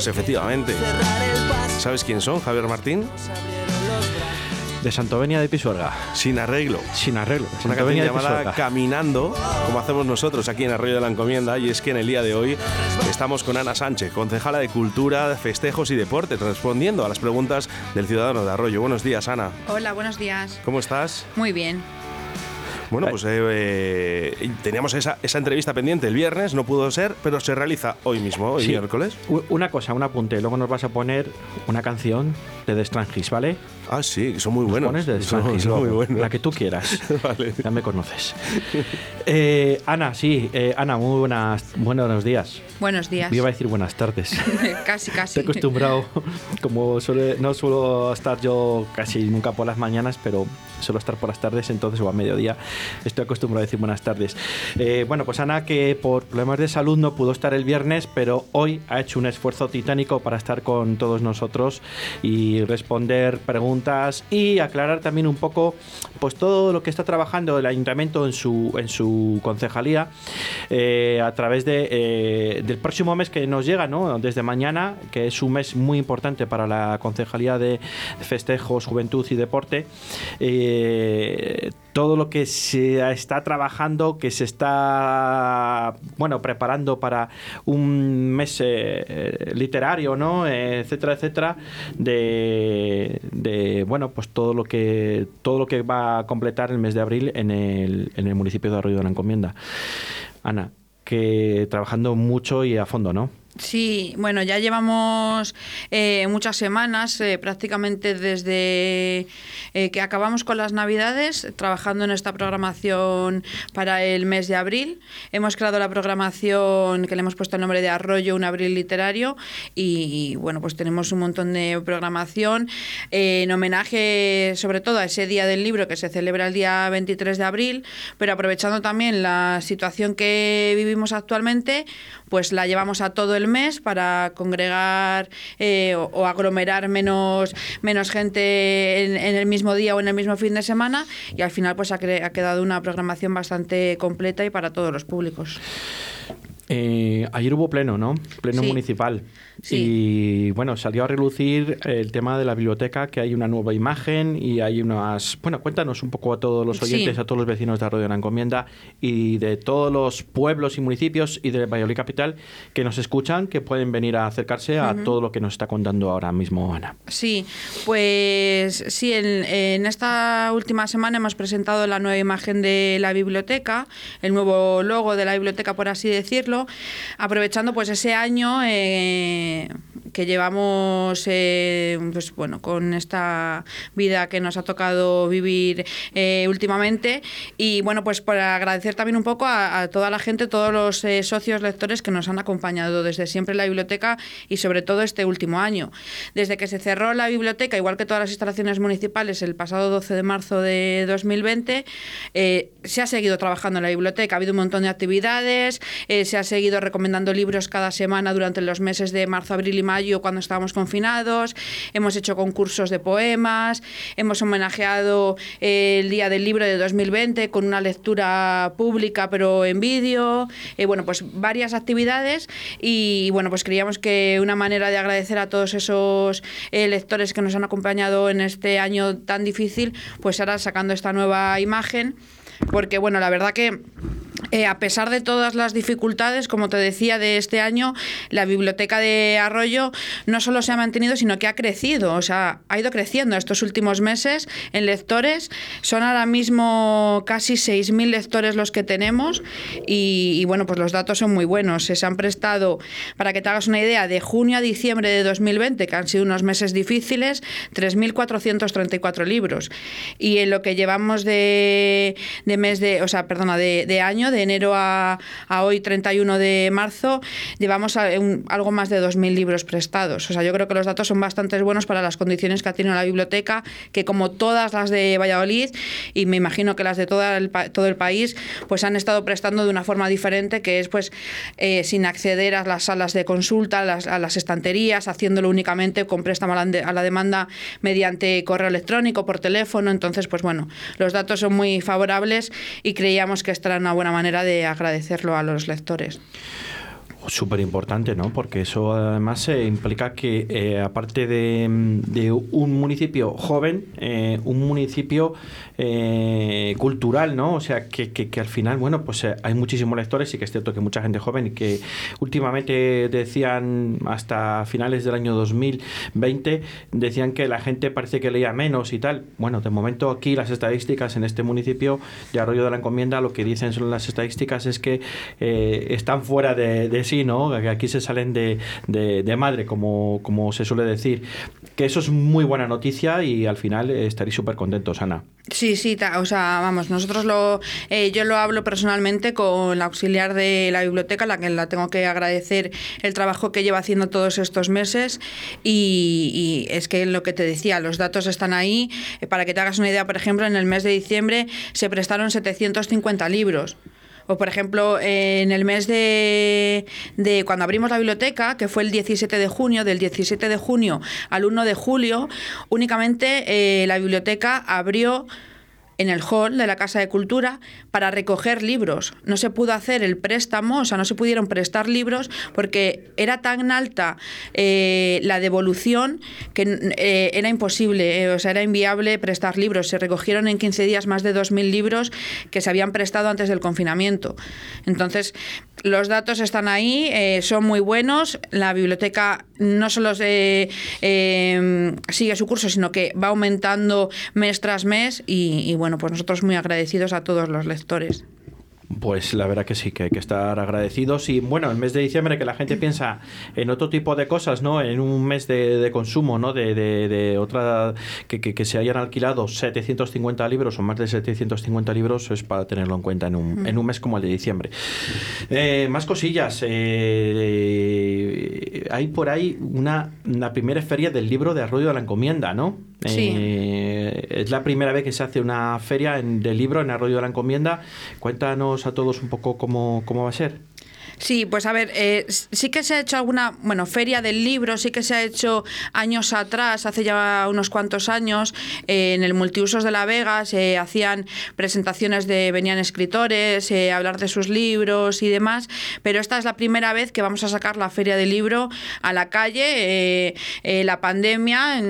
Pues efectivamente. ¿Sabes quién son, Javier Martín? De Santovenia de Pisuerga. Sin arreglo. Sin arreglo. Una canción llamada Caminando, como hacemos nosotros aquí en Arroyo de la Encomienda. Y es que en el día de hoy estamos con Ana Sánchez, concejala de Cultura, Festejos y Deporte, respondiendo a las preguntas del ciudadano de Arroyo. Buenos días, Ana. Hola, buenos días. ¿Cómo estás? Muy bien. Bueno, pues eh, eh, teníamos esa, entrevista pendiente el viernes, no pudo ser, pero se realiza hoy mismo, hoy miércoles. Una cosa, un apunte, luego nos vas a poner una canción de The Strangis, ¿vale? Ah, sí, son muy buenos. Pones de son, muy buenos. La que tú quieras. vale. Ya me conoces. Eh, Ana, sí, Ana, muy buenas, buenos días. Buenos días. Yo iba a decir buenas tardes. casi, casi. Estoy acostumbrado, como no suelo estar yo casi nunca por las mañanas, pero suelo estar por las tardes, entonces o a mediodía estoy acostumbrado a decir buenas tardes. Eh, bueno, pues Ana, que por problemas de salud no pudo estar el viernes, pero hoy ha hecho un esfuerzo titánico para estar con todos nosotros y responder preguntas y aclarar también un poco pues todo lo que está trabajando el ayuntamiento en su, en su concejalía eh, a través de, eh, del próximo mes que nos llega, ¿no? desde mañana, que es un mes muy importante para la concejalía de festejos, juventud y deporte. Eh, todo lo que se está trabajando, que se está bueno preparando para un mes eh, literario, ¿no? etcétera, etcétera, de, bueno, pues todo lo que todo lo que va a completar el mes de abril en el, en el municipio de Arroyo de la Encomienda. Ana, que trabajando mucho y a fondo, ¿no? Sí, bueno, ya llevamos eh, muchas semanas, eh, prácticamente desde eh, que acabamos con las Navidades, trabajando en esta programación para el mes de abril. Hemos creado la programación que le hemos puesto el nombre de Arroyo, un abril literario, y bueno, pues tenemos un montón de programación en homenaje sobre todo a ese Día del Libro que se celebra el día 23 de abril, pero aprovechando también la situación que vivimos actualmente, pues la llevamos a todo el mes para congregar eh, o, aglomerar menos, menos gente en, el mismo día o en el mismo fin de semana y al final pues ha, ha quedado una programación bastante completa y para todos los públicos. Eh, ayer hubo pleno, ¿no? Pleno municipal. Y bueno, salió a relucir el tema de la biblioteca, que hay una nueva imagen y hay unas... Bueno, cuéntanos un poco a todos los oyentes, a todos los vecinos de Arroyo de la Encomienda y de todos los pueblos y municipios y de Valladolid Capital que nos escuchan, que pueden venir a acercarse a todo lo que nos está contando ahora mismo Ana. Sí, pues sí, en, esta última semana hemos presentado la nueva imagen de la biblioteca, el nuevo logo de la biblioteca, por así decirlo, aprovechando pues ese año... Eh, me, que llevamos eh, pues, bueno, con esta vida que nos ha tocado vivir eh, últimamente. Y bueno, pues para agradecer también un poco a, toda la gente, todos los eh, socios lectores que nos han acompañado desde siempre en la biblioteca y sobre todo este último año. Desde que se cerró la biblioteca, igual que todas las instalaciones municipales, el pasado 12 de marzo de 2020, se ha seguido trabajando en la biblioteca. Ha habido un montón de actividades, se ha seguido recomendando libros cada semana durante los meses de marzo, abril y mayo cuando estábamos confinados, hemos hecho concursos de poemas, hemos homenajeado el Día del Libro de 2020 con una lectura pública pero en vídeo, eh, bueno, pues varias actividades y bueno, pues creíamos que una manera de agradecer a todos esos eh, lectores que nos han acompañado en este año tan difícil, pues ahora sacando esta nueva imagen porque bueno, la verdad que eh, a pesar de todas las dificultades, como te decía, de este año, la biblioteca de Arroyo no solo se ha mantenido, sino que ha crecido, o sea, ha ido creciendo estos últimos meses en lectores. Son ahora mismo casi 6.000 lectores los que tenemos y, bueno, pues los datos son muy buenos. Se han prestado, para que te hagas una idea, de junio a diciembre de 2020, que han sido unos meses difíciles, 3.434 libros. Y en lo que llevamos de mes de, o sea, perdona, de, año, de enero a, hoy 31 de marzo, llevamos algo más de 2.000 libros prestados. O sea, yo creo que los datos son bastante buenos para las condiciones que ha tenido la biblioteca, que como todas las de Valladolid, y me imagino que las de todo el, país, pues han estado prestando de una forma diferente, que es pues eh, sin acceder a las salas de consulta, a las, a las estanterías, haciéndolo únicamente con préstamo a la demanda mediante correo electrónico, por teléfono. Entonces, pues bueno, los datos son muy favorables y creíamos que esta era una buena manera de agradecerlo a los lectores. Súper importante, ¿no? Porque eso además eh, implica que, eh, aparte de, de, un municipio joven, eh, un municipio cultural, ¿no? O sea, que, que, que al final, bueno, pues hay muchísimos lectores y que es cierto que mucha gente joven y que últimamente decían, hasta finales del año 2020, decían que la gente parece que leía menos y tal. Bueno, de momento aquí las estadísticas en este municipio de Arroyo de la Encomienda, lo que dicen son las estadísticas es que están fuera de, de sí, ¿no? Que aquí se salen de, de, madre, como, como se suele decir. Que eso es muy buena noticia y al final estaréis súper contentos, Ana. Sí, sí, o sea, vamos, nosotros lo, eh, yo lo hablo personalmente con la auxiliar de la biblioteca, la que la tengo que agradecer el trabajo que lleva haciendo todos estos meses y, y es que lo que te decía, los datos están ahí, eh, para que te hagas una idea, por ejemplo, en el mes de diciembre se prestaron 750 libros. O, por ejemplo, en el mes de, de, cuando abrimos la biblioteca, que fue el 17 de junio, del 17 de junio al 1 de julio, únicamente eh, la biblioteca abrió en el hall de la Casa de Cultura para recoger libros. No se pudo hacer el préstamo, o sea, no se pudieron prestar libros porque era tan alta eh, la devolución que eh, era imposible, eh, o sea, era inviable prestar libros. Se recogieron en 15 días más de 2.000 libros que se habían prestado antes del confinamiento. Entonces, los datos están ahí, son muy buenos. La biblioteca no solo sigue su curso, sino que va aumentando mes tras mes y bueno, bueno, pues nosotros muy agradecidos a todos los lectores. Pues la verdad que sí, que hay que estar agradecidos. Y bueno, el mes de diciembre que la gente piensa en otro tipo de cosas, ¿no? En un mes de, consumo, ¿no? De, de, otra. Que, que, se hayan alquilado 750 libros o más de 750 libros es para tenerlo en cuenta en un, en un mes como el de diciembre. Eh, más cosillas. Eh, hay por ahí una, una primera feria del libro de Arroyo de la Encomienda, ¿no? Eh, es la primera vez que se hace una feria en, libro en Arroyo de la Encomienda. Cuéntanos a todos un poco cómo, cómo va a ser. Sí, pues a ver, eh, sí que se ha hecho alguna, bueno, feria del libro, sí que se ha hecho años atrás, hace ya unos cuantos años, eh, en el Multiusos de La Vega se hacían presentaciones de, venían escritores, eh, hablar de sus libros y demás, pero esta es la primera vez que vamos a sacar la feria del libro a la calle. la pandemia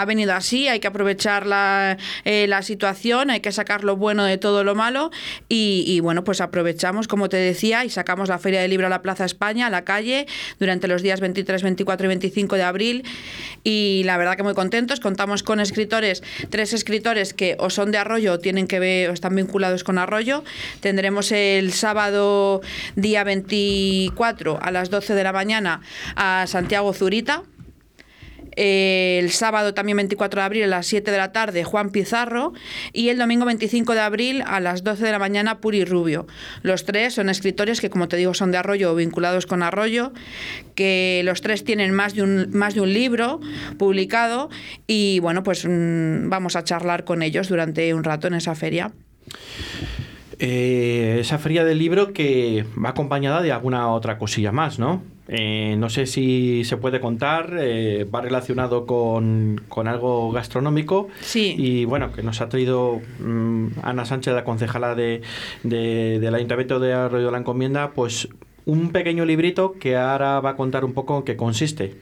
ha venido así, hay que aprovechar la, la, situación, hay que sacar lo bueno de todo lo malo y, y bueno, pues aprovechamos, como te decía, y sacamos la feria del libro a la Plaza España, a la calle, durante los días 23, 24 y 25 de abril. Y la verdad que muy contentos. Contamos con escritores, tres escritores que o son de Arroyo o tienen que ver o están vinculados con Arroyo. Tendremos el sábado día 24 a las 12 de la mañana a Santiago Zurita el sábado también 24 de abril a las 7 de la tarde Juan Pizarro y el domingo 25 de abril a las 12 de la mañana Puri Rubio. Los tres son escritores que como te digo son de Arroyo o vinculados con Arroyo, que los tres tienen más de un, más de un libro publicado y bueno pues mm, vamos a charlar con ellos durante un rato en esa feria. Eh, esa feria del libro que va acompañada de alguna otra cosilla más, ¿no? Eh, no sé si se puede contar, eh, va relacionado con, algo gastronómico. Sí. Y bueno, que nos ha traído mm, Ana Sánchez, la concejala de, del Ayuntamiento de Arroyo de la Encomienda, pues un pequeño librito que ahora va a contar un poco en qué consiste.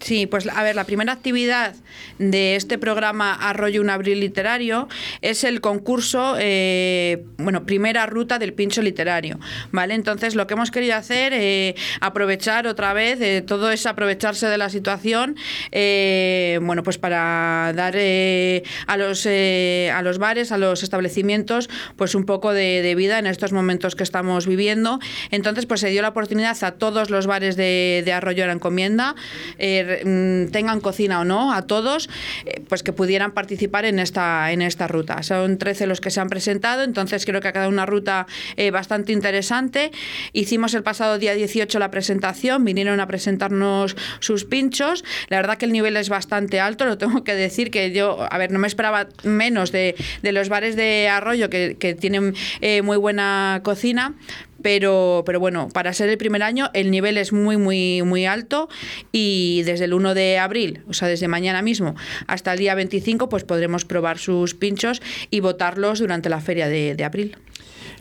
Sí, pues a ver, la primera actividad de este programa Arroyo un Abril Literario es el concurso, eh, bueno, primera ruta del pincho literario, ¿vale? Entonces lo que hemos querido hacer, eh, aprovechar otra vez, eh, todo es aprovecharse de la situación, bueno, pues para dar a, los, a los bares, a los establecimientos, pues un poco de, vida en estos momentos que estamos viviendo. Entonces, pues se dio la oportunidad a todos los bares de, de Arroyo la Encomienda, Mm, tengan cocina o no, a todos, eh, pues que pudieran participar en esta, en esta ruta. Son 13 los que se han presentado, entonces creo que ha quedado una ruta eh, bastante interesante. Hicimos el pasado día 18 la presentación, vinieron a presentarnos sus pinchos. La verdad que el nivel es bastante alto, lo tengo que decir que yo, a ver, no me esperaba menos de, los bares de Arroyo que, tienen eh, muy buena cocina, pero, pero bueno, para ser el primer año el nivel es muy, muy, muy alto y desde el 1 de abril, o sea, desde mañana mismo hasta el día 25, pues podremos probar sus pinchos y votarlos durante la feria de, de abril.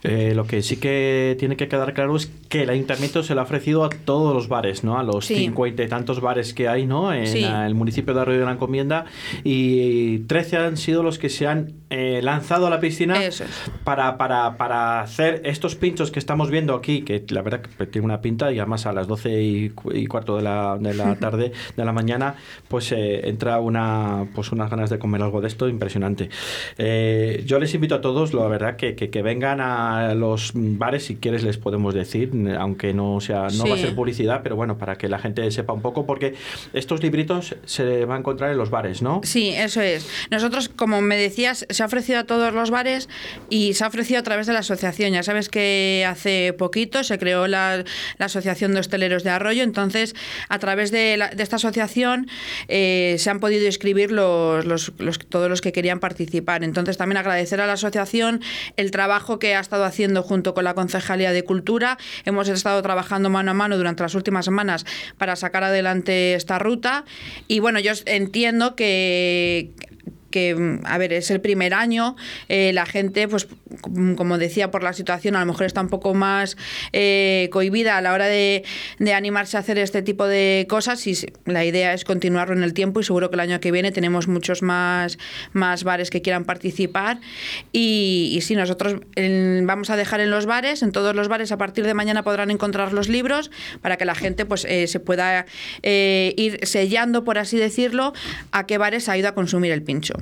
Eh, lo que sí que tiene que quedar claro es que el ayuntamiento se lo ha ofrecido a todos los bares, ¿no? A los Sí. cincuenta y tantos bares que hay, ¿no? En Sí. el municipio de Arroyo de la Encomienda y 13 han sido los que se han eh, lanzado a la piscina es. para, para, para hacer estos pinchos que estamos viendo aquí, que la verdad que tiene una pinta y además a las 12 y, y cuarto de la, de la tarde, de la mañana, pues eh, entra una pues unas ganas de comer algo de esto impresionante. Eh, yo les invito a todos, la verdad, que, que, que vengan a los bares, si quieres les podemos decir, aunque no sea no va a ser publicidad, pero bueno, para que la gente sepa un poco, porque estos libritos se van a encontrar en los bares, ¿no? Sí, eso es. Nosotros, como me decías, se ha ofrecido a todos los bares y se ha ofrecido a través de la asociación. Ya sabes que hace poquito se creó la, la Asociación de Hosteleros de Arroyo, entonces a través de, la- de esta asociación eh, se han podido inscribir los, los- los- todos los que querían participar. Entonces también agradecer a la asociación el trabajo que ha haciendo junto con la Concejalía de Cultura. Hemos estado trabajando mano a mano durante las últimas semanas para sacar adelante esta ruta y bueno, yo entiendo que que, mm, a ver, es el primer año, eh, la gente, pues, c- como decía, por la situación, a lo mejor está un poco más eh, cohibida a la hora de, animarse a hacer este tipo de cosas y la idea es continuarlo en el tiempo y seguro que el año que viene tenemos muchos más, bares que quieran participar y, y sí, nosotros vamos a dejar en los bares, en todos los bares a partir de mañana podrán encontrar los libros para que la gente pues eh, se pueda eh, ir sellando, por así decirlo, a qué bares ha ido a consumir el pincho.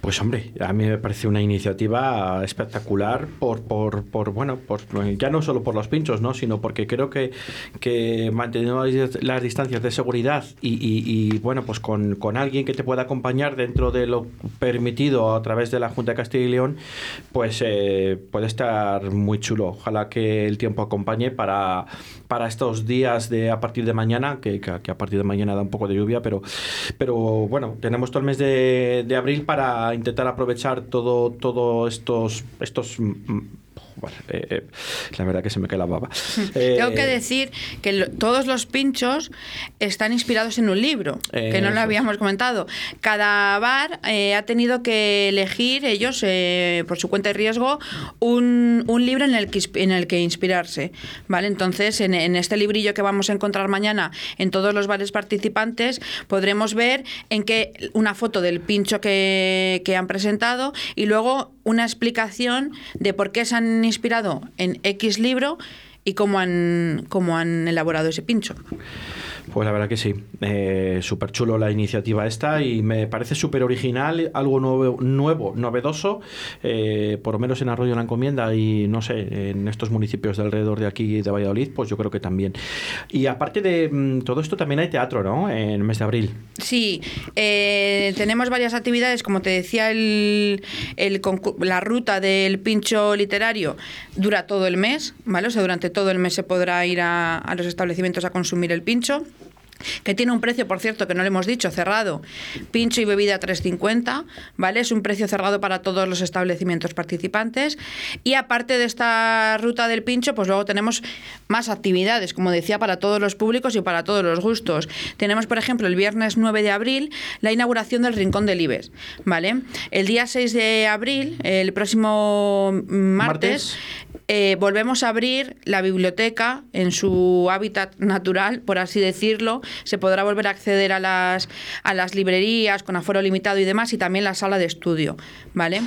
Pues hombre, a mí me parece una iniciativa espectacular por, por, por bueno, por, ya no solo por los pinchos, ¿no? sino porque creo que, que manteniendo las distancias de seguridad y, y- bueno, pues con, con alguien que te pueda acompañar dentro de lo permitido a través de la Junta de Castilla y León, pues eh, puede estar muy chulo. Ojalá que el tiempo acompañe para, para estos días de a partir de mañana, que- que a partir de mañana da un poco de lluvia, pero, pero bueno, tenemos todo el mes de, de abril para intentar aprovechar todo, todo estos, estos mm, bueno, eh, eh, la verdad que se me cae la baba. Tengo Eh, que decir que lo- todos los pinchos están inspirados en un libro, que no lo habíamos comentado. Cada bar eh, ha tenido que elegir ellos, eh, por su cuenta y riesgo, un, un libro en el, que, en el que inspirarse. ¿vale? Entonces, en, en este librillo que vamos a encontrar mañana en todos los bares participantes, podremos ver en qué una foto del pincho que, que han presentado y luego una explicación de por qué se han inspirado en X libro y cómo han, cómo han elaborado ese pincho. Pues la verdad que sí, eh, súper chulo la iniciativa esta y me parece súper original, algo nuevo, nuevo novedoso, eh, por lo menos en Arroyo la Encomienda y no sé, en estos municipios de alrededor de aquí de Valladolid, pues yo creo que también. Y aparte de mm, todo esto también hay teatro, ¿no? En el mes de abril. Sí, eh, tenemos varias actividades, como te decía, el, el la ruta del pincho literario dura todo el mes, ¿vale? O sea, durante todo el mes se podrá ir a los establecimientos a consumir el pincho que tiene un precio, por cierto, que no le hemos dicho, cerrado, pincho y bebida 3.50, ¿vale? Es un precio cerrado para todos los establecimientos participantes. Y aparte de esta ruta del pincho, pues luego tenemos más actividades, como decía, para todos los públicos y para todos los gustos. Tenemos, por ejemplo, el viernes 9 de abril, la inauguración del Rincón del Ibes, ¿vale? El día 6 de abril, el próximo martes, Martes. eh, volvemos a abrir la biblioteca en su hábitat natural, por así decirlo. Se podrá volver a acceder a las, a las librerías con aforo limitado y demás, y también la sala de estudio, ¿vale?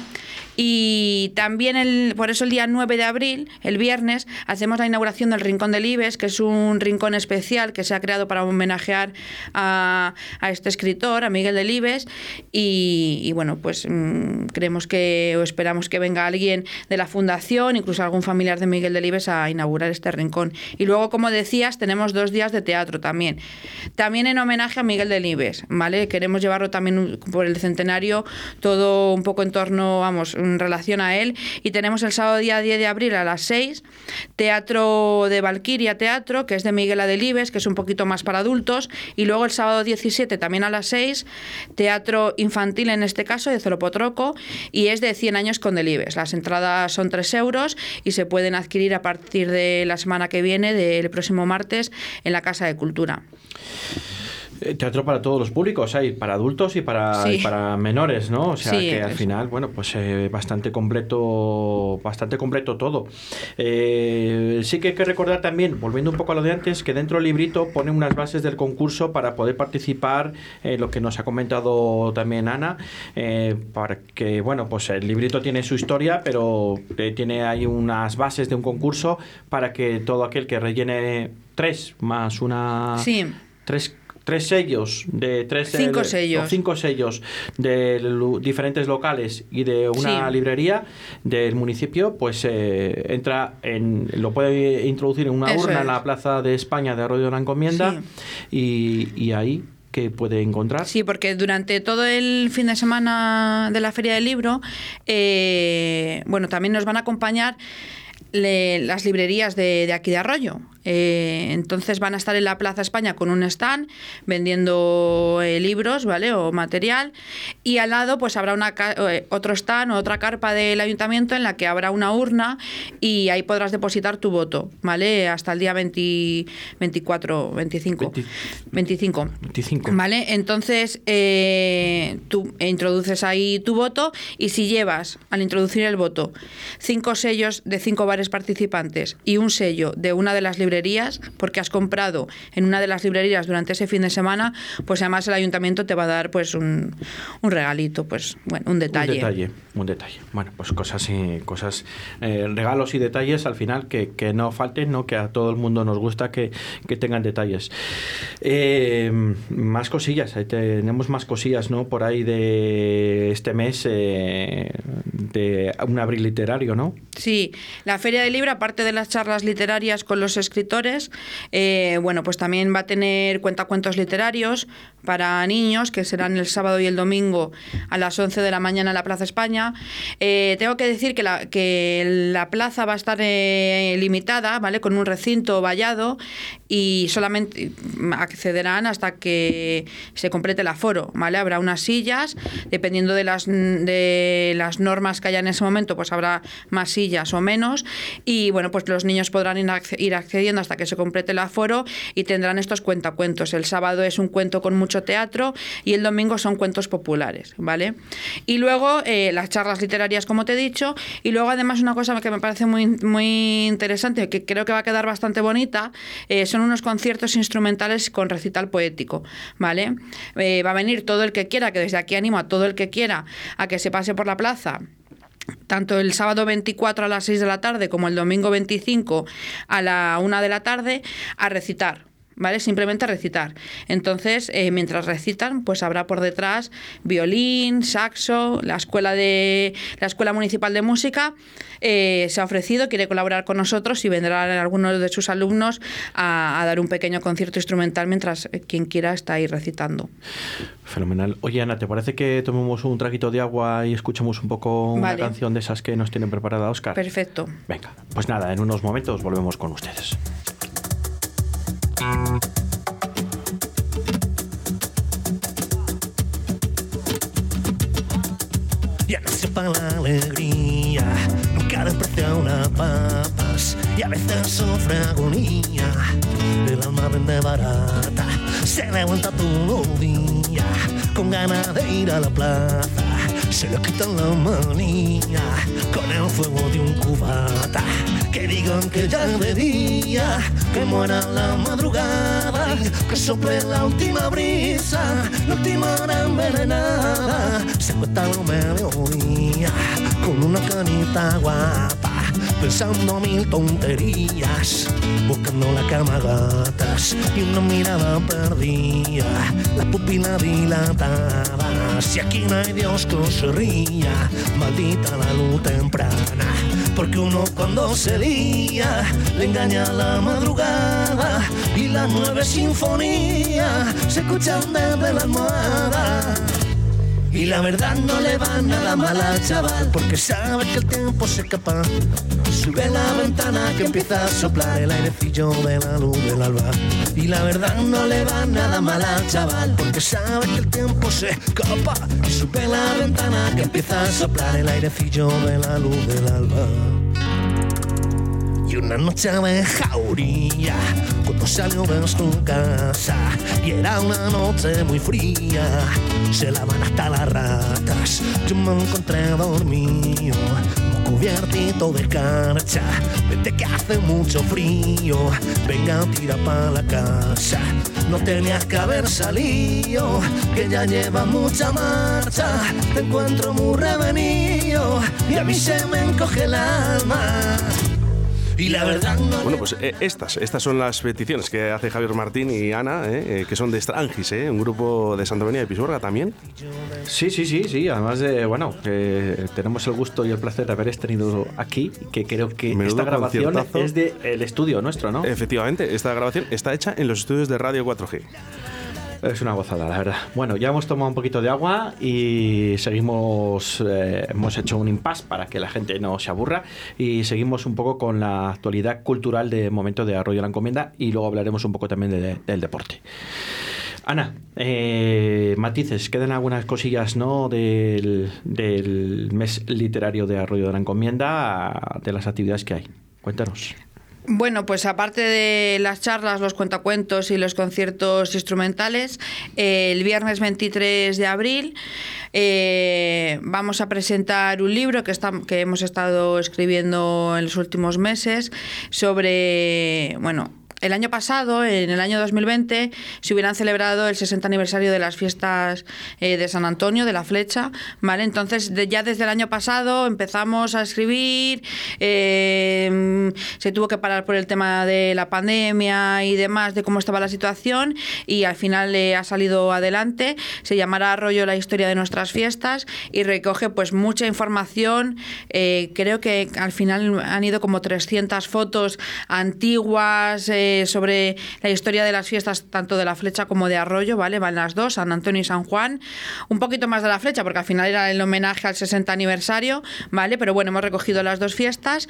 Y también, el, por eso el día 9 de abril, el viernes, hacemos la inauguración del Rincón del Ibes, que es un rincón especial que se ha creado para homenajear a, a este escritor, a Miguel Delibes. Y, y bueno, pues mm, creemos que o esperamos que venga alguien de la fundación, incluso algún familiar de Miguel Delibes, a inaugurar este rincón. Y luego, como decías, tenemos dos días de teatro también. También en homenaje a Miguel Delibes, ¿vale? Queremos llevarlo también por el centenario, todo un poco en torno, vamos, en relación a él. Y tenemos el sábado día 10 de abril a las 6, Teatro de Valquiria Teatro, que es de Miguel Adelibes, que es un poquito más para adultos. Y luego el sábado 17 también a las 6, Teatro Infantil en este caso, de Zolopotroco, y es de 100 años con Delibes. Las entradas son 3 euros y se pueden adquirir a partir de la semana que viene, del próximo martes, en la Casa de Cultura. Eh, Teatro para todos los públicos, hay para adultos y para, Sí. y para menores, ¿no? O sea Sí, que al final, bueno, pues eh, bastante completo, bastante completo todo. Eh, sí que hay que recordar también, volviendo un poco a lo de antes, que dentro del librito pone unas bases del concurso para poder participar, eh, lo que nos ha comentado también Ana, eh, para que, bueno, pues el librito tiene su historia, pero tiene ahí unas bases de un concurso para que todo aquel que rellene tres más una Sí. Tres, tres sellos de tres Cinco de- sellos. o cinco sellos de diferentes locales y de una Sí. librería del municipio pues eh, entra en lo puede introducir en una Eso urna en la plaza de España de Arroyo de la Encomienda y, y ahí que puede encontrar Sí, porque durante todo el fin de semana de la Feria del Libro, eh, bueno, también nos van a acompañar le- las librerías de, de aquí de Arroyo. Eh, entonces van a estar en la Plaza España con un stand vendiendo eh, libros, ¿vale? O material. Y al lado, pues habrá una eh, otro stand o otra carpa del ayuntamiento en la que habrá una urna y ahí podrás depositar tu voto, ¿vale? Hasta el día 20 24, 25. 20. 25. 25 Vale, entonces eh, tú introduces ahí tu voto y si llevas al introducir el voto cinco sellos de cinco bares participantes y un sello de una de las librerías, porque has comprado en una de las librerías durante ese fin de semana, pues además el ayuntamiento te va a dar pues un, un regalito, pues bueno, un detalle. Un detalle, un detalle. Bueno, pues cosas y cosas, eh, regalos y detalles al final que, que no falten, ¿no? Que a todo el mundo nos gusta que, que tengan detalles. Eh, más cosillas, ahí tenemos más cosillas, ¿no? Por ahí de este mes eh, de un abril literario, ¿no? Sí, la Feria del Libro, aparte de las charlas literarias con los escritores, eh, bueno, pues también va a tener cuentacuentos literarios para niños, que serán el sábado y el domingo a las 11 de la mañana en la Plaza España. Eh, tengo que decir que la, que la plaza va a estar eh, limitada, ¿vale? Con un recinto vallado y solamente accederán hasta que se complete el aforo, ¿vale? Habrá unas sillas, dependiendo de las, de las normas que haya en ese momento, pues habrá más sillas o menos y bueno, pues los niños podrán ir acce- hasta que se complete el aforo y tendrán estos cuentacuentos. El sábado es un cuento con mucho teatro y el domingo son cuentos populares, ¿vale? Y luego eh, las charlas literarias, como te he dicho, y luego además una cosa que me parece muy, muy interesante, que creo que va a quedar bastante bonita, eh, son unos conciertos instrumentales con recital poético, ¿vale? Eh, va a venir todo el que quiera, que desde aquí animo a todo el que quiera a que se pase por la plaza tanto el sábado 24 a las 6 de la tarde como el domingo 25 a la 1 de la tarde a recitar. ¿Vale? Simplemente recitar. Entonces, eh, mientras recitan, pues habrá por detrás violín, saxo, la escuela de la escuela municipal de música eh, se ha ofrecido, quiere colaborar con nosotros y vendrán algunos de sus alumnos a, a dar un pequeño concierto instrumental mientras eh, quien quiera está ahí recitando. Fenomenal. Oye, Ana, ¿te parece que tomemos un traguito de agua y escuchemos un poco una canción de esas que nos tienen preparada Oscar? Perfecto. Venga, pues nada, en unos momentos volvemos con ustedes. Ya no sepa la alegría, nunca desprecia una papas y a veces sufre agonía. El alma vende barata, se levanta todo el día con ganas de ir a la plaza. Se le quita la manía con el fuego de un cubata. Que digan que ya de día, que muera la madrugada, que sople la última brisa, la última hora envenenada. Se cuesta lo mediodía con una canita guapa, pensando mil tonterías, buscando la cama gatas y una mirada perdida, la pupila dilatada. Si aquí no hay Dios que se ría, maldita la luz temprana, porque uno cuando se lía le engaña la madrugada y las nueve sinfonías se escuchan desde la almohada. Y la verdad no le va nada mal al chaval, porque sabe que el tiempo se escapa. Sube la ventana que empieza a soplar el airecillo de la luz del alba. Y la verdad no le va nada mal al chaval, porque sabe que el tiempo se escapa. Y sube la ventana que empieza a soplar el airecillo de la luz del alba. Y una noche de jauría, cuando salió de su casa, y era una noche muy fría, se lavan hasta las ratas. Yo me encontré dormido, cubiertito de carcha. Vete que hace mucho frío, venga, tira para la casa. No tenías que haber salido, que ya lleva mucha marcha. Te encuentro muy revenido y a mí se me encoge el alma. Y la verdad no Bueno, pues eh, estas, estas son las peticiones que hace Javier Martín y Ana, eh, eh, que son de Strangis, eh, un grupo de Santa María de Pisuerga también. Sí, sí, sí, sí. Además de, bueno, que tenemos el gusto y el placer de haber tenido aquí, que creo que Menudo esta grabación es del estudio nuestro, ¿no? Efectivamente, esta grabación está hecha en los estudios de Radio 4G. Es una gozada, la verdad. Bueno, ya hemos tomado un poquito de agua y seguimos, eh, hemos hecho un impasse para que la gente no se aburra y seguimos un poco con la actualidad cultural de momento de Arroyo la Encomienda y luego hablaremos un poco también de- del deporte. Ana, eh, matices, quedan algunas cosillas ¿no? del, del mes literario de Arroyo de la Encomienda, de las actividades que hay. Cuéntanos. Bueno, pues aparte de las charlas, los cuentacuentos y los conciertos instrumentales, eh, el viernes 23 de abril eh, vamos a presentar un libro que, está, que hemos estado escribiendo en los últimos meses sobre, bueno, el año pasado, en el año 2020, se hubieran celebrado el 60 aniversario de las fiestas eh, de San Antonio, de la Flecha, ¿vale? Entonces, de- ya desde el año pasado empezamos a escribir, eh, se tuvo que parar por el tema de la pandemia y demás, de cómo estaba la situación, y al final eh, ha salido adelante. Se llamará Arroyo la historia de nuestras fiestas y recoge pues mucha información. eh, creo que al final han ido como 300 fotos antiguas eh, sobre la historia de las fiestas tanto de la flecha como de Arroyo, ¿vale? Van las dos, San Antonio y San Juan. Un poquito más de la flecha porque al final era el homenaje al 60 aniversario, ¿vale? Pero bueno, hemos recogido las dos fiestas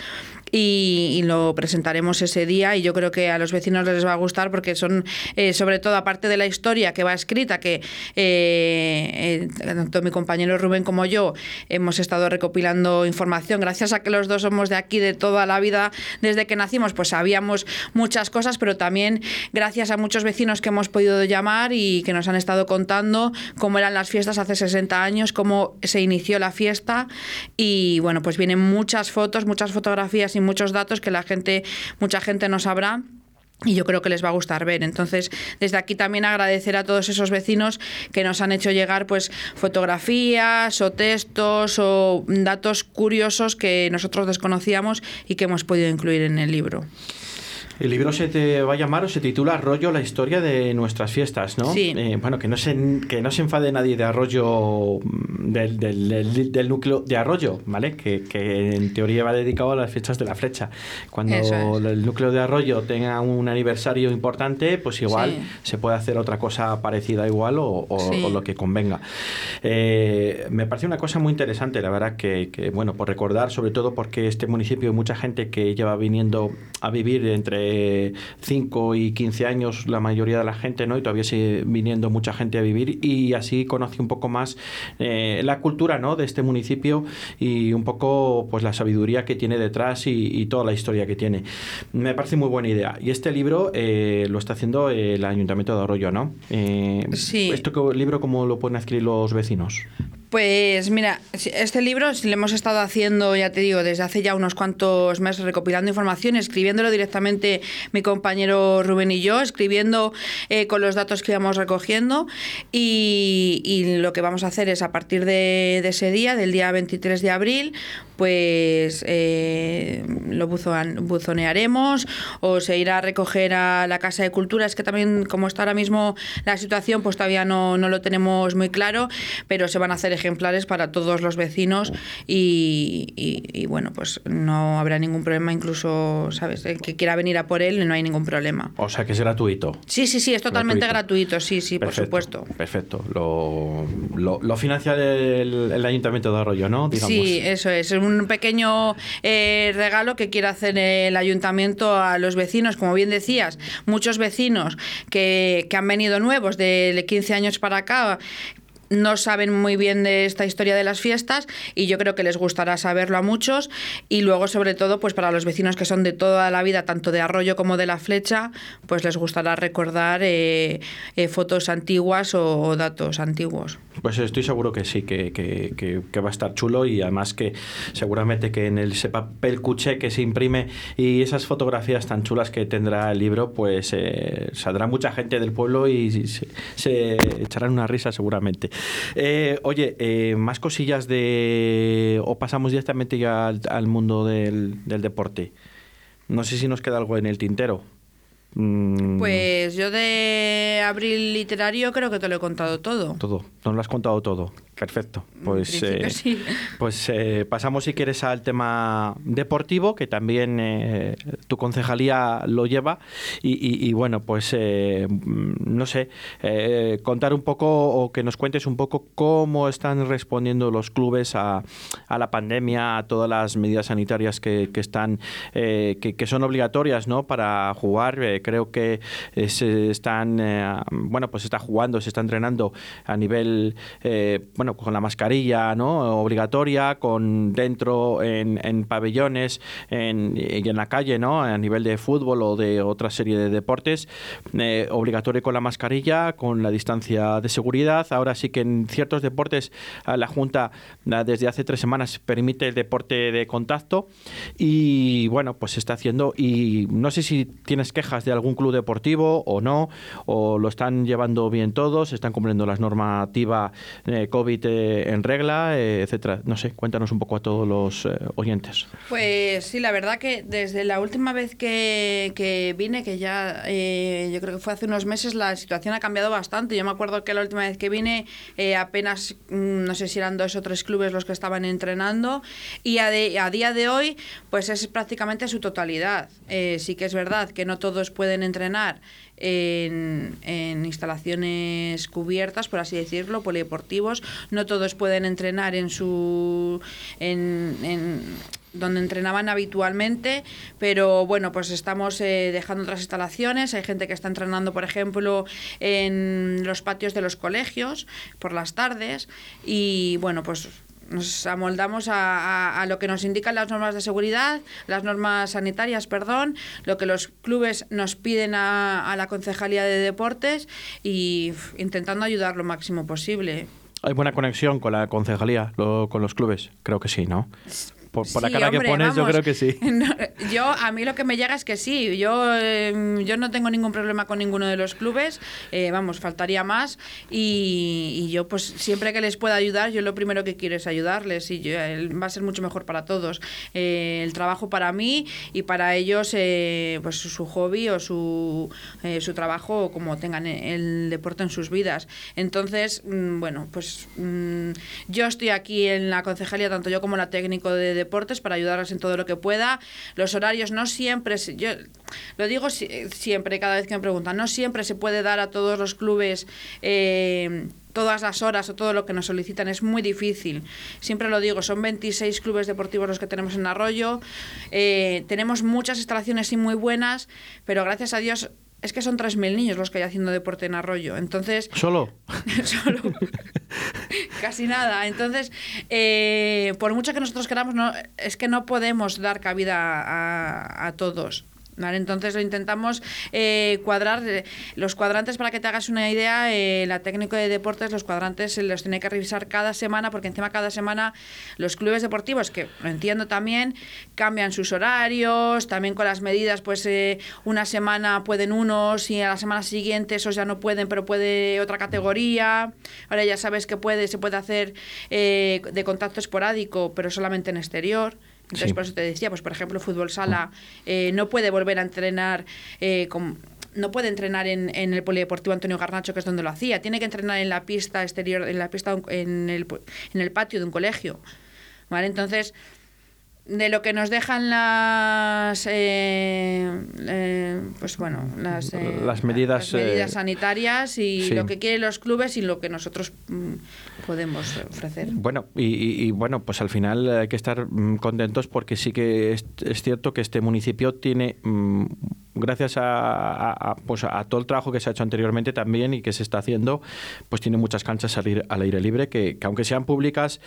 y, lo presentaremos ese día y yo creo que a los vecinos les va a gustar porque son, eh, sobre todo, aparte de la historia que va escrita, que eh, eh, tanto mi compañero Rubén como yo hemos estado recopilando información, gracias a que los dos somos de aquí de toda la vida, desde que nacimos, pues sabíamos muchas pero también gracias a muchos vecinos que hemos podido llamar y que nos han estado contando cómo eran las fiestas hace 60 años, cómo se inició la fiesta y bueno, pues vienen muchas fotos, muchas fotografías y muchos datos que la gente, mucha gente no sabrá. Y yo creo que les va a gustar ver. Entonces, desde aquí también agradecer a todos esos vecinos que nos han hecho llegar pues fotografías o textos o datos curiosos que nosotros desconocíamos y que hemos podido incluir en el libro. El libro se te va a llamar o se titula Arroyo, la historia de nuestras fiestas, ¿no? Sí. Eh, bueno, que no, se, que no se enfade nadie de Arroyo, mm, del, del- del- del núcleo de Arroyo, ¿vale? Que, que en teoría va dedicado a las fiestas de la flecha. Cuando es. el núcleo de Arroyo tenga un aniversario importante, pues igual Sí. se puede hacer otra cosa parecida igual o, o- Sí. o lo que convenga. Eh, me parece una cosa muy interesante, la verdad, que, que, bueno, por recordar, sobre todo porque este municipio hay mucha gente que lleva viniendo a vivir entre 5 y 15 años, la mayoría de la gente, ¿no? Y todavía sigue viniendo mucha gente a vivir y así conoce un poco más eh, la cultura, ¿no? De este municipio y un poco, pues, la sabiduría que tiene detrás y, y toda la historia que tiene. Me parece muy buena idea. Y este libro eh, lo está haciendo el Ayuntamiento de Arroyo, ¿no? Eh, Sí. ¿Esto libro cómo lo pueden adquirir los vecinos? Pues mira, este libro lo hemos estado haciendo, ya te digo, desde hace ya unos cuantos meses recopilando información, escribiéndolo directamente mi compañero Rubén y yo, escribiendo eh, con los datos que íbamos recogiendo y, lo que vamos a hacer es a partir de, ese día, del día 23 de abril, pues eh, lo buzonearemos o se irá a recoger a la Casa de Cultura. Es que también, como está ahora mismo la situación, pues todavía no, no lo tenemos muy claro, pero se van a hacer ejemplares para todos los vecinos y, y- y, bueno, pues no habrá ningún problema, incluso, ¿sabes? El que quiera venir a por él, no hay ningún problema. O sea, que es gratuito. Sí, sí, sí, es totalmente Gratuito. gratuito, sí, sí, Perfecto, por supuesto. Perfecto. Lo, lo, lo financia el, el Ayuntamiento de Arroyo, ¿no? Digamos. Sí, eso es. Es un pequeño eh, regalo que quiere hacer el ayuntamiento a los vecinos. Como bien decías, muchos vecinos que, que han venido nuevos de 15 años para acá no saben muy bien de esta historia de las fiestas y yo creo que les gustará saberlo a muchos y luego sobre todo pues para los vecinos que son de toda la vida tanto de Arroyo como de La Flecha pues les gustará recordar eh, eh, fotos antiguas o, datos antiguos. Pues estoy seguro que sí, que, que, que, va a estar chulo y además que seguramente que en ese papel cuché que se imprime y esas fotografías tan chulas que tendrá el libro pues eh, saldrá mucha gente del pueblo y se, se echarán una risa seguramente. Eh, oye, eh, más cosillas de... o pasamos directamente ya al, mundo del, del deporte. No sé si nos queda algo en el tintero. Mm. Pues yo de abril literario creo que te lo he contado todo. Todo, nos lo has contado todo. Perfecto. Pues, eh, pues eh, pasamos si quieres al tema deportivo, que también eh, tu concejalía lo lleva. Y, bueno, pues no sé, contar un poco o que nos cuentes un poco cómo están respondiendo los clubes a, a la pandemia, a todas las medidas sanitarias que, que están, que, que, son obligatorias ¿no? para jugar. creo que se están, bueno, pues se está jugando, se está entrenando a nivel, bueno, con la mascarilla ¿no? obligatoria, con dentro en, pabellones en, y en la calle, ¿no? a nivel de fútbol o de otra serie de deportes, eh, obligatorio con la mascarilla, con la distancia de seguridad. Ahora sí que en ciertos deportes la Junta desde hace tres semanas permite el deporte de contacto y bueno, pues se está haciendo y no sé si tienes quejas de algún club deportivo o no, o lo están llevando bien todos, están cumpliendo las normativas eh, COVID en regla, eh, etcétera. No sé, cuéntanos un poco a todos los eh, oyentes. Pues sí, la verdad que desde la última vez que, vine, que ya eh, yo creo que fue hace unos meses, la situación ha cambiado bastante. Yo me acuerdo que la última vez que vine apenas, mm, no sé si eran dos o tres clubes los que estaban entrenando y a, a día de hoy pues es prácticamente su totalidad. sí que es verdad que no todos pueden entrenar en, instalaciones cubiertas, por así decirlo, polideportivos. No todos pueden entrenar en su... En, donde entrenaban habitualmente, pero bueno, pues estamos eh, dejando otras instalaciones. Hay gente que está entrenando, por ejemplo, en los patios de los colegios por las tardes y bueno, pues nos amoldamos a, lo que nos indican las normas de seguridad, las normas sanitarias, perdón, lo que los clubes nos piden a, la Concejalía de Deportes y intentando ayudar lo máximo posible. ¿Hay buena conexión con la concejalía, con los clubes? Creo que sí, ¿no? Por, la cara que pones, yo creo que sí. yo, a mí lo que me llega es que sí. Yo, em, yo no tengo ningún problema con ninguno de los clubes. Eh, vamos, faltaría más. Y, yo, pues, siempre que les pueda ayudar, yo lo primero que quiero es ayudarles. Y va a ser mucho mejor para todos. Eh, el trabajo para mí y para ellos, eh, pues, su hobby o su, su trabajo, como tengan el deporte en sus vidas. Entonces, mm, bueno, pues mm, yo estoy aquí en la concejalía, tanto yo como la técnico de deportes para ayudarles en todo lo que pueda. Los horarios no siempre, yo lo digo siempre, cada vez que me preguntan, no siempre se puede dar a todos los clubes. Eh, todas las horas o todo lo que nos solicitan es muy difícil. Siempre lo digo, son 26 clubes deportivos los que tenemos en Arroyo. Eh, tenemos muchas instalaciones y muy buenas, pero gracias a Dios es que son 3.000 niños los que hay haciendo deporte en Arroyo. Entonces. ¿Solo? solo. Casi nada. Entonces, eh, por mucho que nosotros queramos, no, es que no podemos dar cabida a, a todos. Entonces lo intentamos eh, cuadrar. Eh, los cuadrantes, para que te hagas una idea, eh, la técnica de deportes, los cuadrantes los tiene que revisar cada semana, porque encima cada semana los clubes deportivos, que lo entiendo también, cambian sus horarios, también con las medidas, pues una semana pueden unos y a la semana siguiente esos ya no pueden, pero puede otra categoría. Ahora ya sabes que puede, se puede hacer de contacto esporádico, pero solamente en exterior. Entonces, por eso te decía, pues por ejemplo, fútbol sala eh, no puede volver a entrenar eh, no puede entrenar en, en, el polideportivo Antonio Garnacho, que es donde lo hacía. Tiene que entrenar en la pista exterior, en la pista, en el, en el patio de un colegio. ¿Vale? Entonces, de lo que nos dejan las eh, eh, pues bueno las, eh, las medidas, medidas sanitarias y lo que quieren los clubes y lo que nosotros mm, podemos ofrecer. Bueno y, bueno pues al final hay que estar mm, contentos porque sí que es, cierto que este municipio tiene mm, gracias a, pues a todo el trabajo que se ha hecho anteriormente también y que se está haciendo, pues tiene muchas canchas al, al aire libre que, que aunque sean públicas,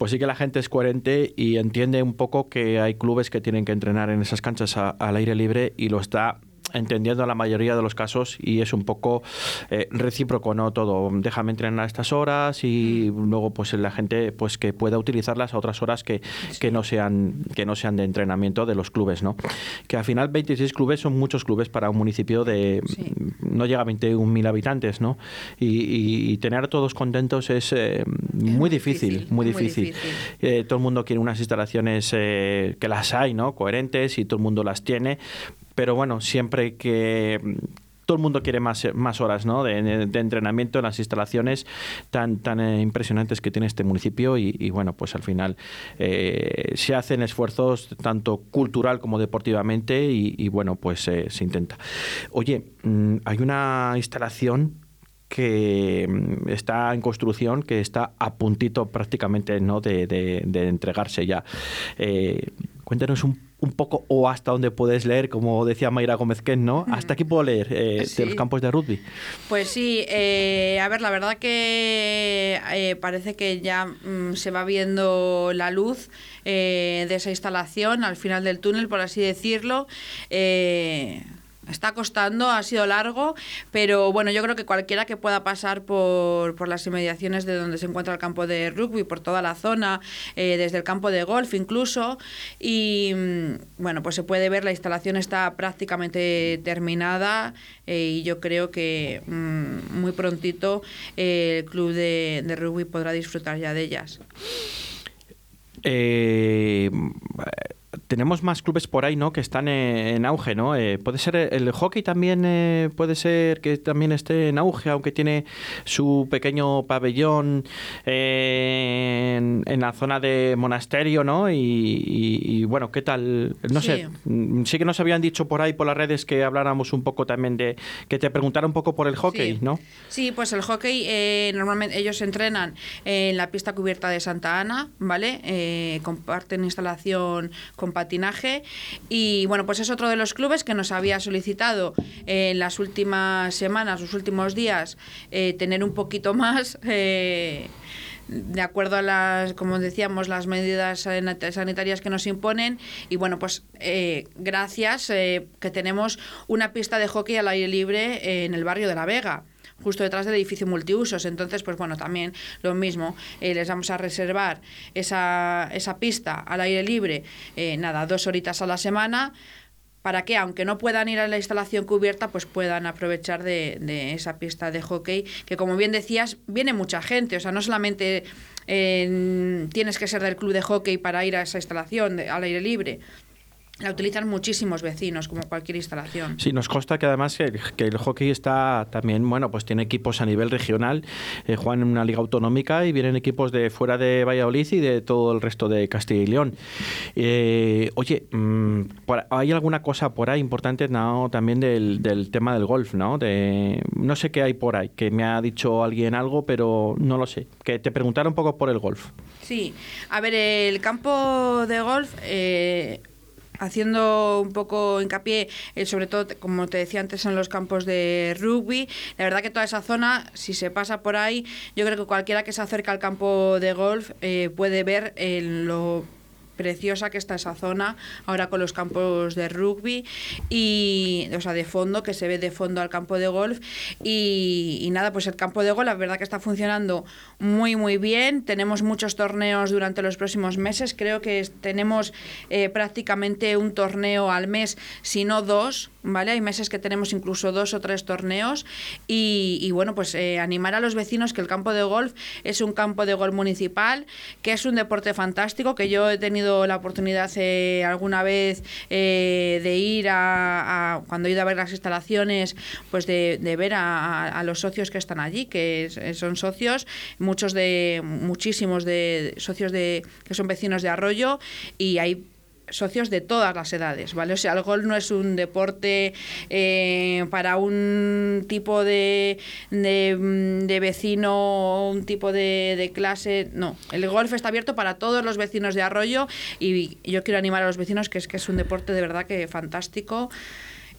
pues sí que la gente es coherente y entiende un poco que hay clubes que tienen que entrenar en esas canchas al aire libre y lo está entendiendo la mayoría de los casos y es un poco eh, recíproco, ¿no? Todo, déjame entrenar a estas horas y mm. luego pues la gente pues que pueda utilizarlas a otras horas que, que, no sean que no sean de entrenamiento de los clubes, ¿no? Que al final 26 clubes son muchos clubes para un municipio de no llega a 21.000 habitantes, ¿no? Y, tener a todos contentos es, eh, muy, difícil, muy difícil. Eh, todo el mundo quiere unas instalaciones que las hay, ¿no? Coherentes y todo el mundo las tiene, pero bueno, siempre que mm, todo el mundo quiere más, más horas ¿no? de, entrenamiento en las instalaciones tan, tan eh, impresionantes que tiene este municipio y, bueno, pues al final eh, se hacen esfuerzos tanto cultural como deportivamente y, bueno, pues eh, se intenta. Oye, mm, hay una instalación que mm, está en construcción, que está a puntito prácticamente ¿no? de, de entregarse ya. cuéntanos un un poco o hasta donde puedes leer, como decía Mayra Gómez Ken, ¿no? Hasta aquí puedo leer eh, de los campos de rugby. Pues sí, eh, a ver, la verdad que eh, parece que ya mm, se va viendo la luz de esa instalación al final del túnel, por así decirlo. Está costando, ha sido largo, pero bueno, yo creo que cualquiera que pueda pasar por, por las inmediaciones de donde se encuentra el campo de rugby, por toda la zona, eh, desde el campo de golf incluso, y mm, bueno, pues se puede ver, la instalación está prácticamente terminada eh, y yo creo que mm, muy prontito eh, el club de, de rugby podrá disfrutar ya de ellas. Eh, tenemos más clubes por ahí, ¿no? Que están en, auge, ¿no? Eh, puede ser el hockey también, eh, puede ser que también esté en auge, aunque tiene su pequeño pabellón eh, en, la zona de monasterio, ¿no? Y, bueno, ¿qué tal? No sé, mm, sí que nos habían dicho por ahí por las redes que habláramos un poco también de que te preguntara un poco por el hockey, ¿no? Sí, pues el hockey normalmente ellos entrenan en la pista cubierta de Santa Ana, ¿vale? comparten instalación con patinaje. Y bueno, pues es otro de los clubes que nos había solicitado en las últimas semanas, los últimos días, eh, tener un poquito más. Eh, de acuerdo a las, como decíamos, las medidas sanitarias que nos imponen. Y bueno, pues eh, gracias que tenemos una pista de hockey al aire libre en el barrio de La Vega justo detrás del edificio multiusos. Entonces, pues bueno, también lo mismo, eh, les vamos a reservar esa, esa pista al aire libre, eh, nada, dos horitas a la semana para que, aunque no puedan ir a la instalación cubierta, pues puedan aprovechar de, de esa pista de hockey, que como bien decías, viene mucha gente, o sea, no solamente eh, tienes que ser del club de hockey para ir a esa instalación al aire libre, la utilizan muchísimos vecinos, como cualquier instalación. Sí, nos consta que además que el, hockey está también, bueno, pues tiene equipos a nivel regional, eh, juegan en una liga autonómica y vienen equipos de fuera de Valladolid y de todo el resto de Castilla y León. Eh, oye, mm, ¿hay alguna cosa por ahí importante no, también del, del, tema del golf, ¿no? De, no sé qué hay por ahí, que me ha dicho alguien algo, pero no lo sé. Que te preguntara un poco por el golf. Sí, a ver, el campo de golf... Eh, haciendo un poco hincapié, eh, sobre todo, como te decía antes, en los campos de rugby. La verdad que toda esa zona, si se pasa por ahí, yo creo que cualquiera que se acerca al campo de golf eh, puede ver en lo preciosa que está esa zona, ahora con los campos de rugby y, o sea, de fondo, que se ve de fondo al campo de golf. Y, nada, pues el campo de golf, la verdad que está funcionando muy, muy bien. Tenemos muchos torneos durante los próximos meses. Creo que tenemos eh, prácticamente un torneo al mes, si no dos ¿vale? Hay meses que tenemos incluso dos o tres torneos y, bueno, pues eh, animar a los vecinos que el campo de golf es un campo de golf municipal, que es un deporte fantástico, que yo he tenido la oportunidad eh, alguna vez eh, de ir a, cuando he ido a ver las instalaciones, pues de, ver a, los socios que están allí, que son socios, muchos de, muchísimos de socios de que son vecinos de Arroyo y hay socios de todas las edades, ¿vale? O sea, el golf no es un deporte eh, para un tipo de, de, vecino, un tipo de, de, clase, no. El golf está abierto para todos los vecinos de Arroyo y yo quiero animar a los vecinos que es que es un deporte de verdad que fantástico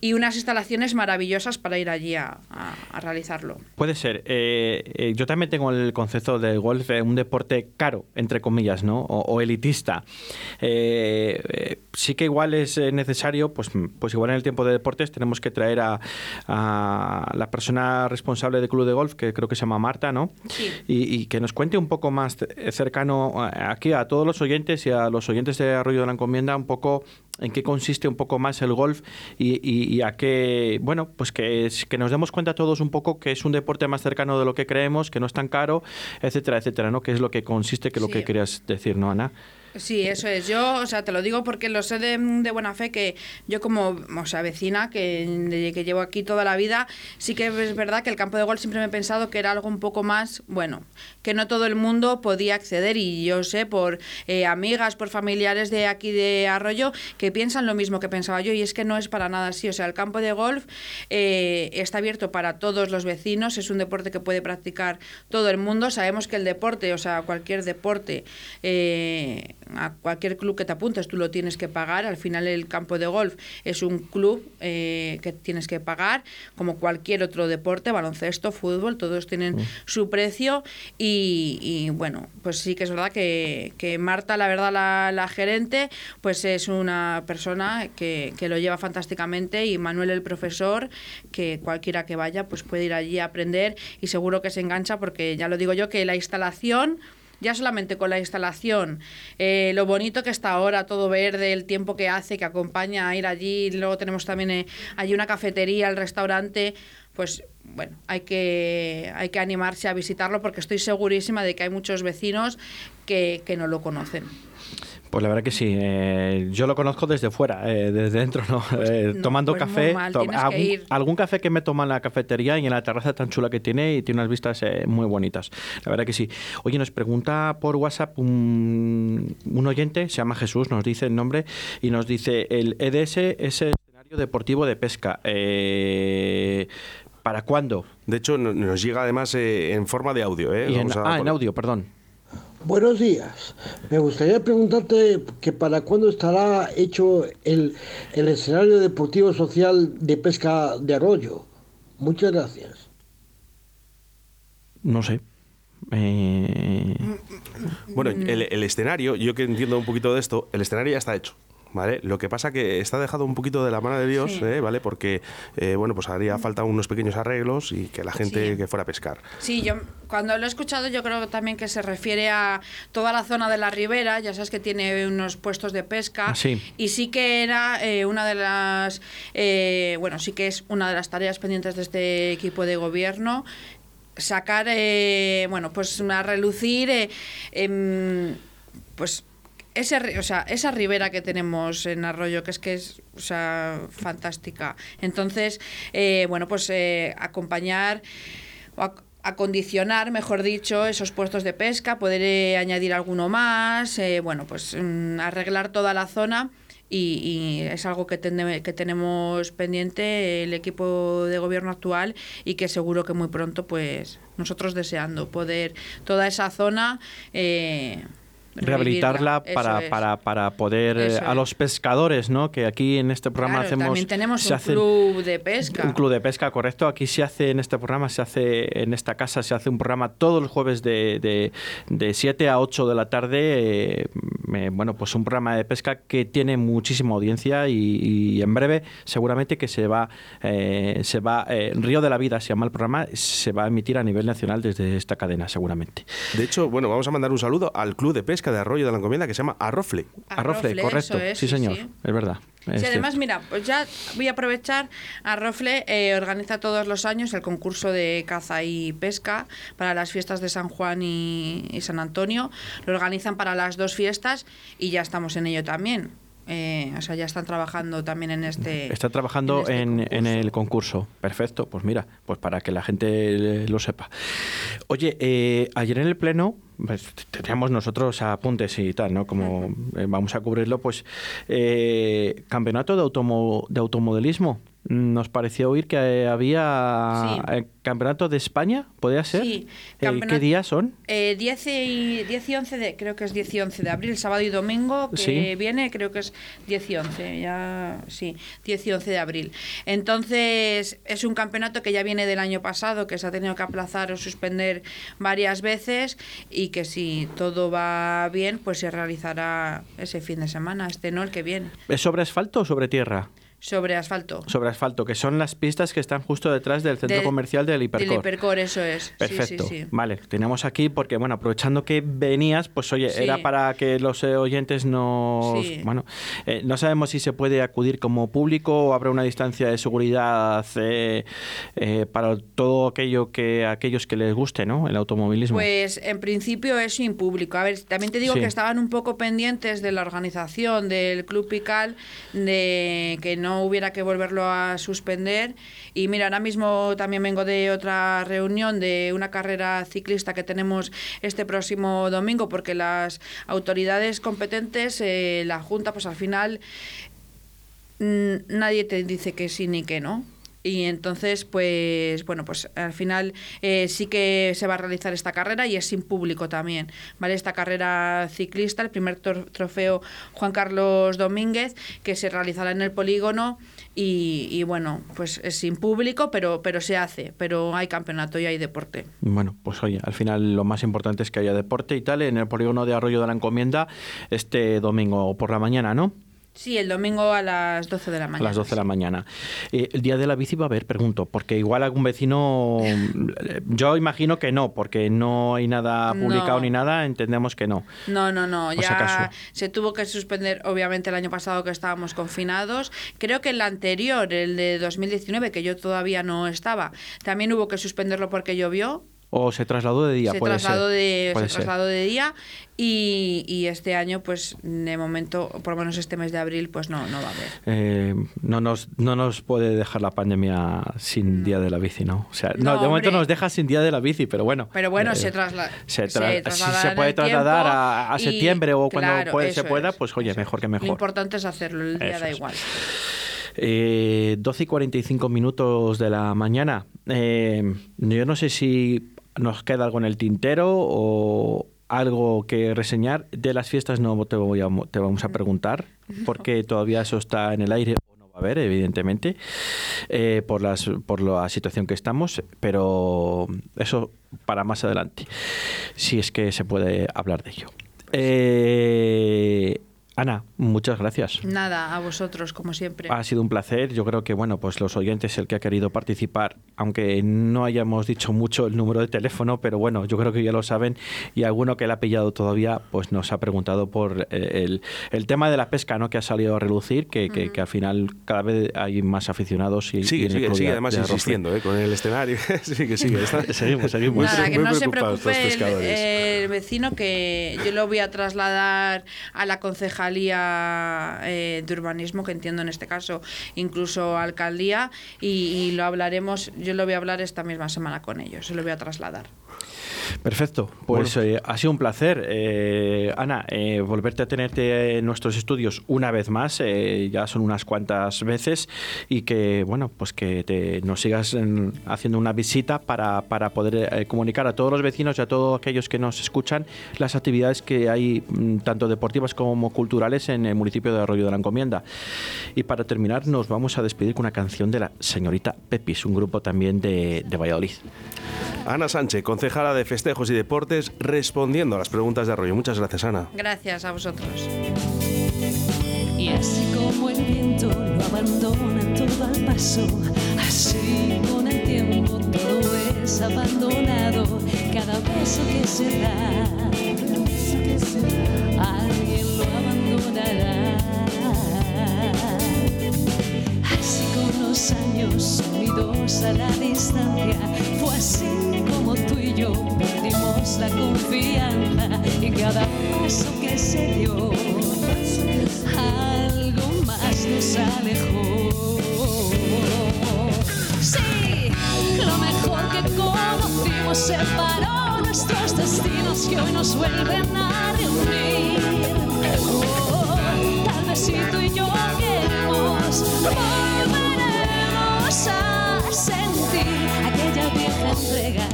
y unas instalaciones maravillosas para ir allí a, realizarlo. Puede ser. Eh, eh, yo también tengo el concepto de golf, eh, un deporte caro, entre comillas, ¿no? O, elitista. sí que igual es necesario, pues, pues igual en el tiempo de deportes tenemos que traer a, la persona responsable del club de golf, que creo que se llama Marta, ¿no? Sí. Y, que nos cuente un poco más cercano aquí a todos los oyentes y a los oyentes de Arroyo de la Encomienda un poco en qué consiste un poco más el golf y, a qué, bueno, pues que, que nos demos cuenta todos un poco que es un deporte más cercano de lo que creemos, que no es tan caro, etcétera, etcétera, ¿no? Que es lo que consiste, que es lo que querías decir, ¿no, Ana? Sí, eso es. Yo, o sea, te lo digo porque lo sé de, buena fe que yo como, o sea, vecina que, que llevo aquí toda la vida, sí que es verdad que el campo de golf siempre me he pensado que era algo un poco más, bueno, que no todo el mundo podía acceder y yo sé por eh, amigas, por familiares de aquí de Arroyo que piensan lo mismo que pensaba yo y es que no es para nada así. O sea, el campo de golf eh, está abierto para todos los vecinos, es un deporte que puede practicar todo el mundo. Sabemos que el deporte, o sea, cualquier deporte, eh, a cualquier club que te apuntes, tú lo tienes que pagar. Al final el campo de golf es un club eh, que tienes que pagar, como cualquier otro deporte, baloncesto, fútbol, todos tienen su precio. Y, bueno, pues sí que es verdad que, Marta, la verdad, la, gerente, pues es una persona que, que lo lleva fantásticamente y Manuel el profesor, que cualquiera que vaya, pues puede ir allí a aprender y seguro que se engancha porque ya lo digo yo que la instalación ya solamente con la instalación, eh, lo bonito que está ahora, todo verde, el tiempo que hace, que acompaña a ir allí, luego tenemos también eh, allí una cafetería, el restaurante, pues bueno, hay que, hay que animarse a visitarlo porque estoy segurísima de que hay muchos vecinos que, que no lo conocen. Pues la verdad que sí. Eh, yo lo conozco desde fuera, eh, desde dentro, ¿no? Pues eh, tomando pues café. algún, café que me toma en la cafetería y en la terraza tan chula que tiene y tiene unas vistas muy bonitas. La verdad que sí. Oye, nos pregunta por WhatsApp un, un oyente, se llama Jesús, nos dice el nombre y nos dice: el EDS es el escenario deportivo de pesca. ¿Para cuándo? De hecho, nos llega además en forma de audio. ah, en audio, perdón. Buenos días. Me gustaría preguntarte que para cuándo estará hecho el, escenario deportivo social de pesca de arroyo. Muchas gracias. No sé. Eh, bueno, el, el, escenario, yo que entiendo un poquito de esto, el escenario ya está hecho. ¿Vale? Lo que pasa que está dejado un poquito de la mano de Dios, ¿eh? ¿vale? Porque, eh, bueno, pues haría falta unos pequeños arreglos y que la gente que fuera a pescar. Sí, yo cuando lo he escuchado yo creo también que se refiere a toda la zona de la ribera, ya sabes que tiene unos puestos de pesca ah, sí. y sí que era eh, una de las, bueno, sí que es una de las tareas pendientes de este equipo de gobierno sacar, bueno, pues a relucir, em, pues ese, o sea, esa ribera que tenemos en Arroyo, que es que es o sea, fantástica. Entonces, eh, bueno, pues eh, acompañar o acondicionar, mejor dicho, esos puestos de pesca, poder eh, añadir alguno más, bueno, pues mm, arreglar toda la zona. Y, es algo que, que tenemos pendiente el equipo de gobierno actual y que seguro que muy pronto, pues nosotros deseando poder toda esa zona rehabilitarla para, para, para, poder eh, a los pescadores, ¿no? Que aquí en este programa hacemos también tenemos un club de pesca. Un club de pesca, correcto. Aquí se hace en este programa, se hace en esta casa se hace un programa todos los jueves de, de, de 7 a 8 de la tarde. Eh, bueno, pues un programa de pesca que tiene muchísima audiencia y, en breve seguramente que se va eh, se va Río de la Vida se llama el programa, se va a emitir a nivel nacional desde esta cadena seguramente. De hecho, bueno, vamos a mandar un saludo al club de pesca de Arroyo de la Encomienda que se llama Arrofle. Arrofle, correcto. sí, señor, es verdad. Sí, además, mira, pues ya voy a aprovechar. Arrofle eh, organiza todos los años el concurso de caza y pesca para las fiestas de San Juan y, y San Antonio. Lo organizan para las dos fiestas y ya estamos en ello también. Eh, o sea, ya están trabajando también en este. Está trabajando en, este el concurso. Perfecto, pues mira, pues para que la gente lo sepa. Oye, eh, ayer en el pleno pues, teníamos nosotros apuntes y tal, ¿no? Como eh, vamos a cubrirlo, pues campeonato de, automo de automodelismo nos pareció oír que eh, había Sí. eh, campeonato de España, ¿podría ser? Sí, Eh, ¿Qué días son? Eh, 10, y, 10 y 11 de, creo que es 10 y 11 de abril, sábado y domingo, que Sí. viene, creo que es 10 y 11, ya, sí, 10 y 11 de abril. Entonces, es un campeonato que ya viene del año pasado, que se ha tenido que aplazar o suspender varias veces y que si todo va bien, pues se realizará ese fin de semana, este no, el que viene, ¿Es sobre asfalto o sobre tierra? Sobre asfalto. Sobre asfalto, que son las pistas que están justo detrás del centro comercial del Hipercor. Del Hipercor, eso es. Perfecto. Sí, sí, Vale, tenemos aquí porque, bueno, aprovechando que venías, pues oye, era para que los eh, oyentes nos... Sí. Bueno, eh, no sabemos si se puede acudir como público o habrá una distancia de seguridad eh, eh, para todo aquello que aquellos que les guste, ¿no? El automovilismo. Pues en principio es sin público. A ver, también te digo que estaban un poco pendientes de la organización del Club Pical, de que no hubiera que volverlo a suspender. Y mira, ahora mismo también vengo de otra reunión de una carrera ciclista que tenemos este próximo domingo, porque las autoridades competentes, eh, la Junta, pues al final mm, nadie te dice que sí ni que no. Y entonces, pues, bueno, pues al final eh, sí que se va a realizar esta carrera y es sin público también, ¿vale? Esta carrera ciclista, el primer trofeo Juan Carlos Domínguez, que se realizará en el polígono y, y, bueno, pues es sin público, pero, pero se hace, pero hay campeonato y hay deporte. Bueno, pues oye, al final lo más importante es que haya deporte y tal en el polígono de Arroyo de la Encomienda este domingo por la mañana, ¿no? Sí, el domingo a las 12 de la A mañana. las 12 de la mañana. Eh, ¿El día de la bici va a haber? Pregunto, porque igual algún vecino, eh, yo imagino que no, porque no hay nada publicado No. ni nada, entendemos que no. No, no, no. Acaso. Ya se tuvo que suspender, obviamente, el año pasado que estábamos confinados. Creo que el anterior, el de 2019, que yo todavía no estaba, también hubo que suspenderlo porque llovió. O se trasladó de día, se puede trasladó ser. de Puede se ser. trasladó de día y, y este año pues de momento por lo menos este mes de abril pues no no va a haber Eh, no, nos, no nos puede dejar la pandemia sin día de la bici, ¿no? O sea, no, No, de momento nos deja sin día de la bici, pero bueno. pero bueno Eh, se trasla se, se tra- si se puede trasladar a, a y- septiembre o cuando claro, puede- se pueda, es, pues oye, mejor es. que mejor. lo importante es hacerlo el día Eso da es. igual Eh, 12 y 45 minutos de la mañana. Eh, yo no sé si nos queda algo en el tintero o algo que reseñar. De las fiestas no te, voy a, te vamos a preguntar, porque todavía eso está en el aire o no va a haber, evidentemente, eh, por, las, por la situación que estamos, pero eso para más adelante, si es que se puede hablar de ello. Eh, Ana, muchas gracias. nada a vosotros como siempre Ha sido un placer. Yo creo que, bueno, pues los oyentes, el que ha querido participar, aunque no hayamos dicho mucho el número de teléfono, pero bueno, yo creo que ya lo saben y alguno que le ha pillado todavía, pues nos ha preguntado por eh, el, el tema de la pesca, ¿no? Que ha salido a relucir, que, que- que al final cada vez hay más aficionados y, y Sigue, el sigue, sigue de- además insistiendo ¿eh? con el escenario. sigue, sigue. Está- Seguimos, seguimos. muy Nada, pre- que muy no se preocupe el, el vecino que yo lo voy a trasladar a la eh, de urbanismo, que entiendo en este caso incluso alcaldía, y, y lo hablaremos, yo lo voy a hablar esta misma semana con ellos, se lo voy a trasladar. Perfecto, pues eh, ha sido un placer, eh, Ana, eh, volverte a tenerte en nuestros estudios una vez más, eh, ya son unas cuantas veces, y que, bueno, pues que te- nos sigas en- haciendo una visita para, para poder eh, comunicar a todos los vecinos y a todos aquellos que nos escuchan las actividades que hay, mm, tanto deportivas como culturales, en el municipio de Arroyo de la Encomienda. Y para terminar, nos vamos a despedir con una canción de la señorita Pepis, un grupo también de, de Valladolid. Ana Sánchez, concejala de Festejos y Deportes, respondiendo a las preguntas de Arroyo. Muchas gracias, Ana. Gracias a vosotros. Y así como el viento lo abandona todo al paso, así con el tiempo todo es abandonado, cada beso que se da, alguien los años unidos a la distancia, fue así como tú y yo perdimos la confianza y cada paso que se dio, algo más nos alejó. Sí, lo mejor que conocimos separó nuestros destinos que hoy nos vuelven a reunir. Oh, tal vez si tú y yo queremos, volveremos vas a sentir aquella vieja entrega.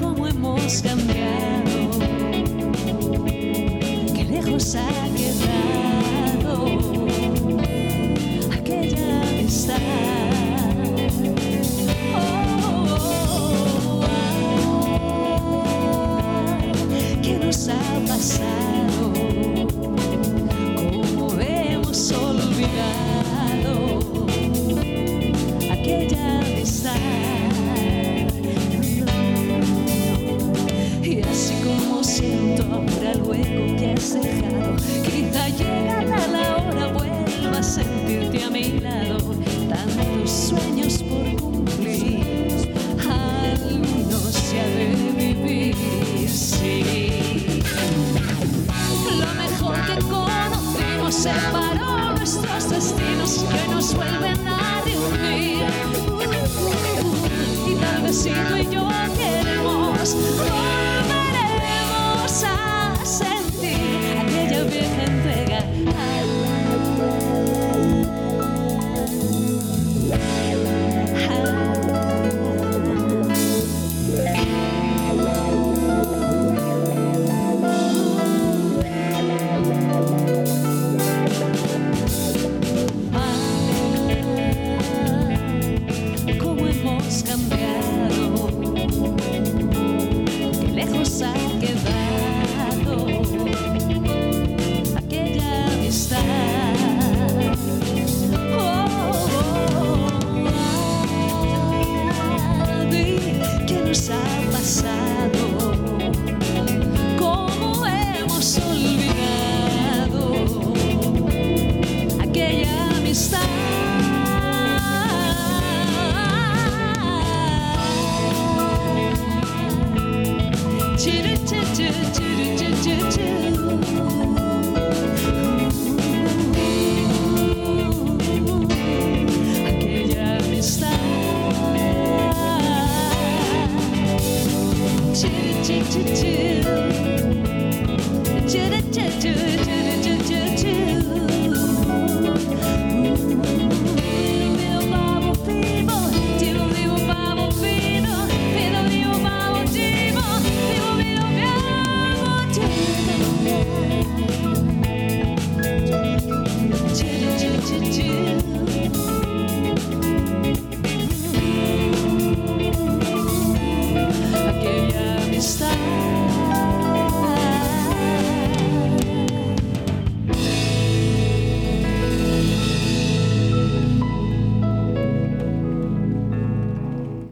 Cómo hemos cambiado, qué lejos ha